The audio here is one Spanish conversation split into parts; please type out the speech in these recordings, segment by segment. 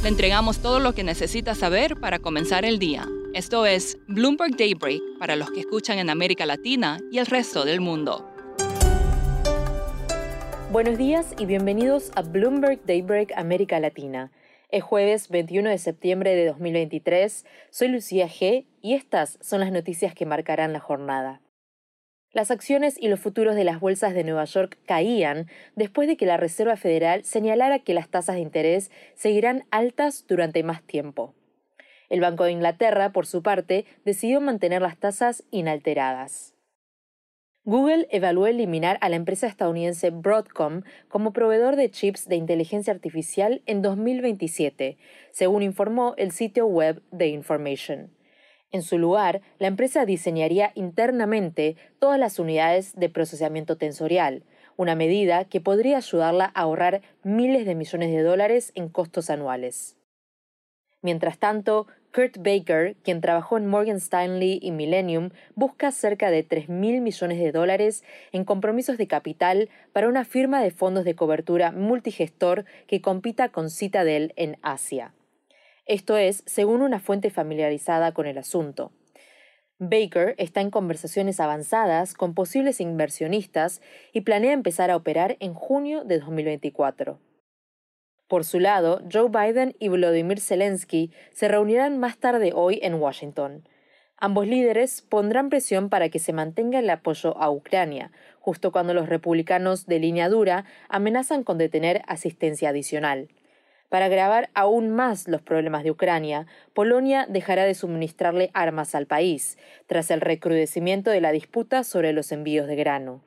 Le entregamos todo lo que necesita saber para comenzar el día. Esto es Bloomberg Daybreak para los que escuchan en América Latina y el resto del mundo. Buenos días y bienvenidos a Bloomberg Daybreak América Latina. Es jueves 21 de septiembre de 2023. Soy Lucía G y estas son las noticias que marcarán la jornada. Las acciones y los futuros de las bolsas de Nueva York caían después de que la Reserva Federal señalara que las tasas de interés seguirán altas durante más tiempo. El Banco de Inglaterra, por su parte, decidió mantener las tasas inalteradas. Google evaluó eliminar a la empresa estadounidense Broadcom como proveedor de chips de inteligencia artificial en 2027, según informó el sitio web The Information. En su lugar, la empresa diseñaría internamente todas las unidades de procesamiento tensorial, una medida que podría ayudarla a ahorrar miles de millones de dólares en costos anuales. Mientras tanto, Kurt Baker, quien trabajó en Morgan Stanley y Millennium, busca cerca de 3.000 millones de dólares en compromisos de capital para una firma de fondos de cobertura multigestor que compita con Citadel en Asia. Esto es, según una fuente familiarizada con el asunto. Baker está en conversaciones avanzadas con posibles inversionistas y planea empezar a operar en junio de 2024. Por su lado, Joe Biden y Volodymyr Zelensky se reunirán más tarde hoy en Washington. Ambos líderes pondrán presión para que se mantenga el apoyo a Ucrania, justo cuando los republicanos de línea dura amenazan con detener asistencia adicional. Para agravar aún más los problemas de Ucrania, Polonia dejará de suministrarle armas al país, tras el recrudecimiento de la disputa sobre los envíos de grano.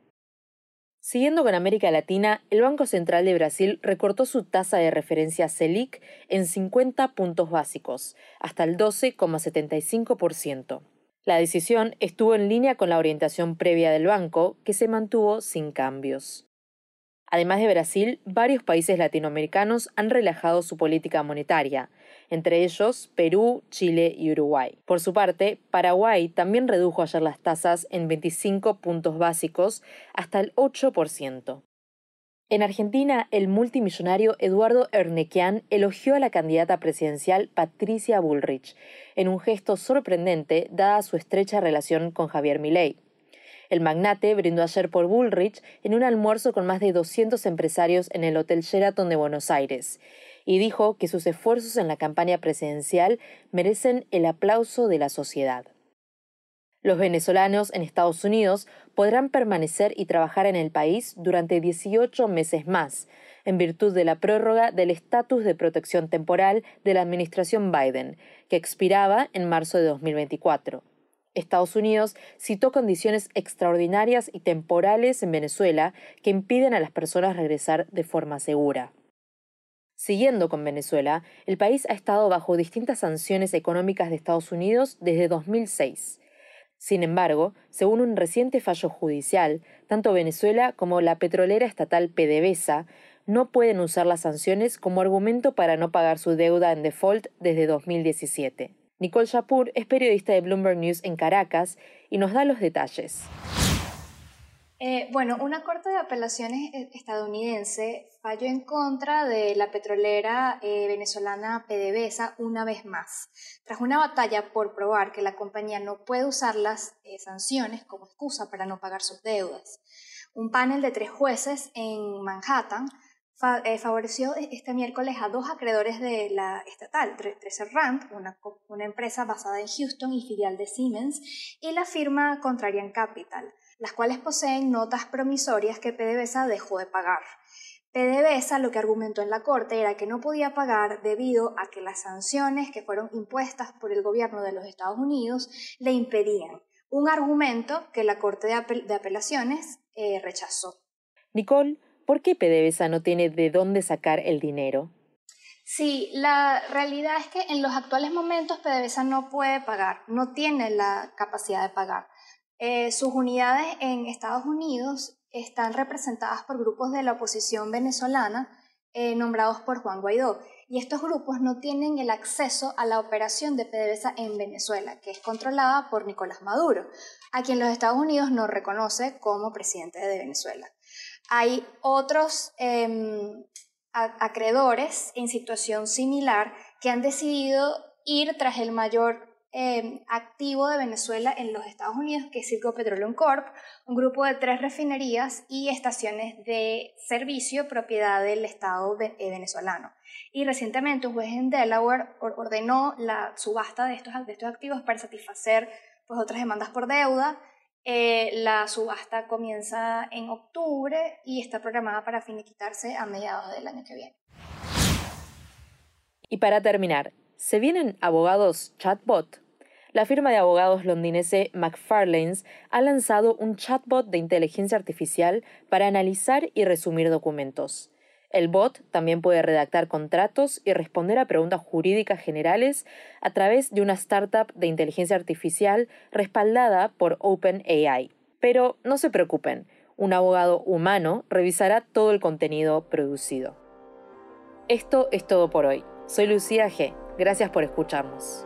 Siguiendo con América Latina, el Banco Central de Brasil recortó su tasa de referencia Selic en 50 puntos básicos, hasta el 12,75%. La decisión estuvo en línea con la orientación previa del banco, que se mantuvo sin cambios. Además de Brasil, varios países latinoamericanos han relajado su política monetaria, entre ellos Perú, Chile y Uruguay. Por su parte, Paraguay también redujo ayer las tasas en 25 puntos básicos hasta el 8%. En Argentina, el multimillonario Eduardo Ernequian elogió a la candidata presidencial Patricia Bullrich, en un gesto sorprendente dada su estrecha relación con Javier Milei. El magnate brindó ayer por Bullrich en un almuerzo con más de 200 empresarios en el Hotel Sheraton de Buenos Aires y dijo que sus esfuerzos en la campaña presidencial merecen el aplauso de la sociedad. Los venezolanos en Estados Unidos podrán permanecer y trabajar en el país durante 18 meses más, en virtud de la prórroga del estatus de protección temporal de la administración Biden, que expiraba en marzo de 2024. Estados Unidos citó condiciones extraordinarias y temporales en Venezuela que impiden a las personas regresar de forma segura. Siguiendo con Venezuela, el país ha estado bajo distintas sanciones económicas de Estados Unidos desde 2006. Sin embargo, según un reciente fallo judicial, tanto Venezuela como la petrolera estatal PDVSA no pueden usar las sanciones como argumento para no pagar su deuda en default desde 2017. Nicole Shapur es periodista de Bloomberg News en Caracas y nos da los detalles. Eh, bueno, una corte de apelaciones eh, estadounidense falló en contra de la petrolera eh, venezolana PDVSA una vez más, tras una batalla por probar que la compañía no puede usar las sanciones como excusa para no pagar sus deudas. Un panel de tres jueces en Manhattan eh, favoreció e-, este miércoles a dos acreedores de la estatal, Treasure Rand, una, una empresa basada en Houston y filial de Siemens, y la firma Contrarian Capital, las cuales poseen notas promisorias que PDVSA dejó de pagar. PDVSA lo que argumentó en la Corte era que no podía pagar debido a que las sanciones que fueron impuestas por el gobierno de los Estados Unidos le impedían, un argumento que la Corte de, Apelaciones eh, rechazó. Nicole ¿Por qué PDVSA no tiene de dónde sacar el dinero? Sí, la realidad es que en los actuales momentos PDVSA no puede pagar, no tiene la capacidad de pagar. Eh, sus unidades en Estados Unidos están representadas por grupos de la oposición venezolana eh, nombrados por Juan Guaidó. Y estos grupos no tienen el acceso a la operación de PDVSA en Venezuela, que es controlada por Nicolás Maduro, a quien los Estados Unidos no reconoce como presidente de Venezuela. Hay otros em, acreedores en situación similar que han decidido ir tras el mayor em, activo de Venezuela en los Estados Unidos, que es Circo Petroleum Corp, un grupo de tres refinerías y estaciones de servicio propiedad del Estado eh, venezolano. Y recientemente un juez en Delaware ordenó la subasta de estos, de estos activos para satisfacer pues, otras demandas por deuda eh, la subasta comienza en octubre y está programada para finiquitarse a mediados del año que viene. Y para terminar, ¿se vienen abogados chatbot? La firma de abogados londinense McFarlane's ha lanzado un chatbot de inteligencia artificial para analizar y resumir documentos. El bot también puede redactar contratos y responder a preguntas jurídicas generales a través de una startup de inteligencia artificial respaldada por OpenAI. Pero no se preocupen, un abogado humano revisará todo el contenido producido. Esto es todo por hoy. Soy Lucía G. Gracias por escucharnos.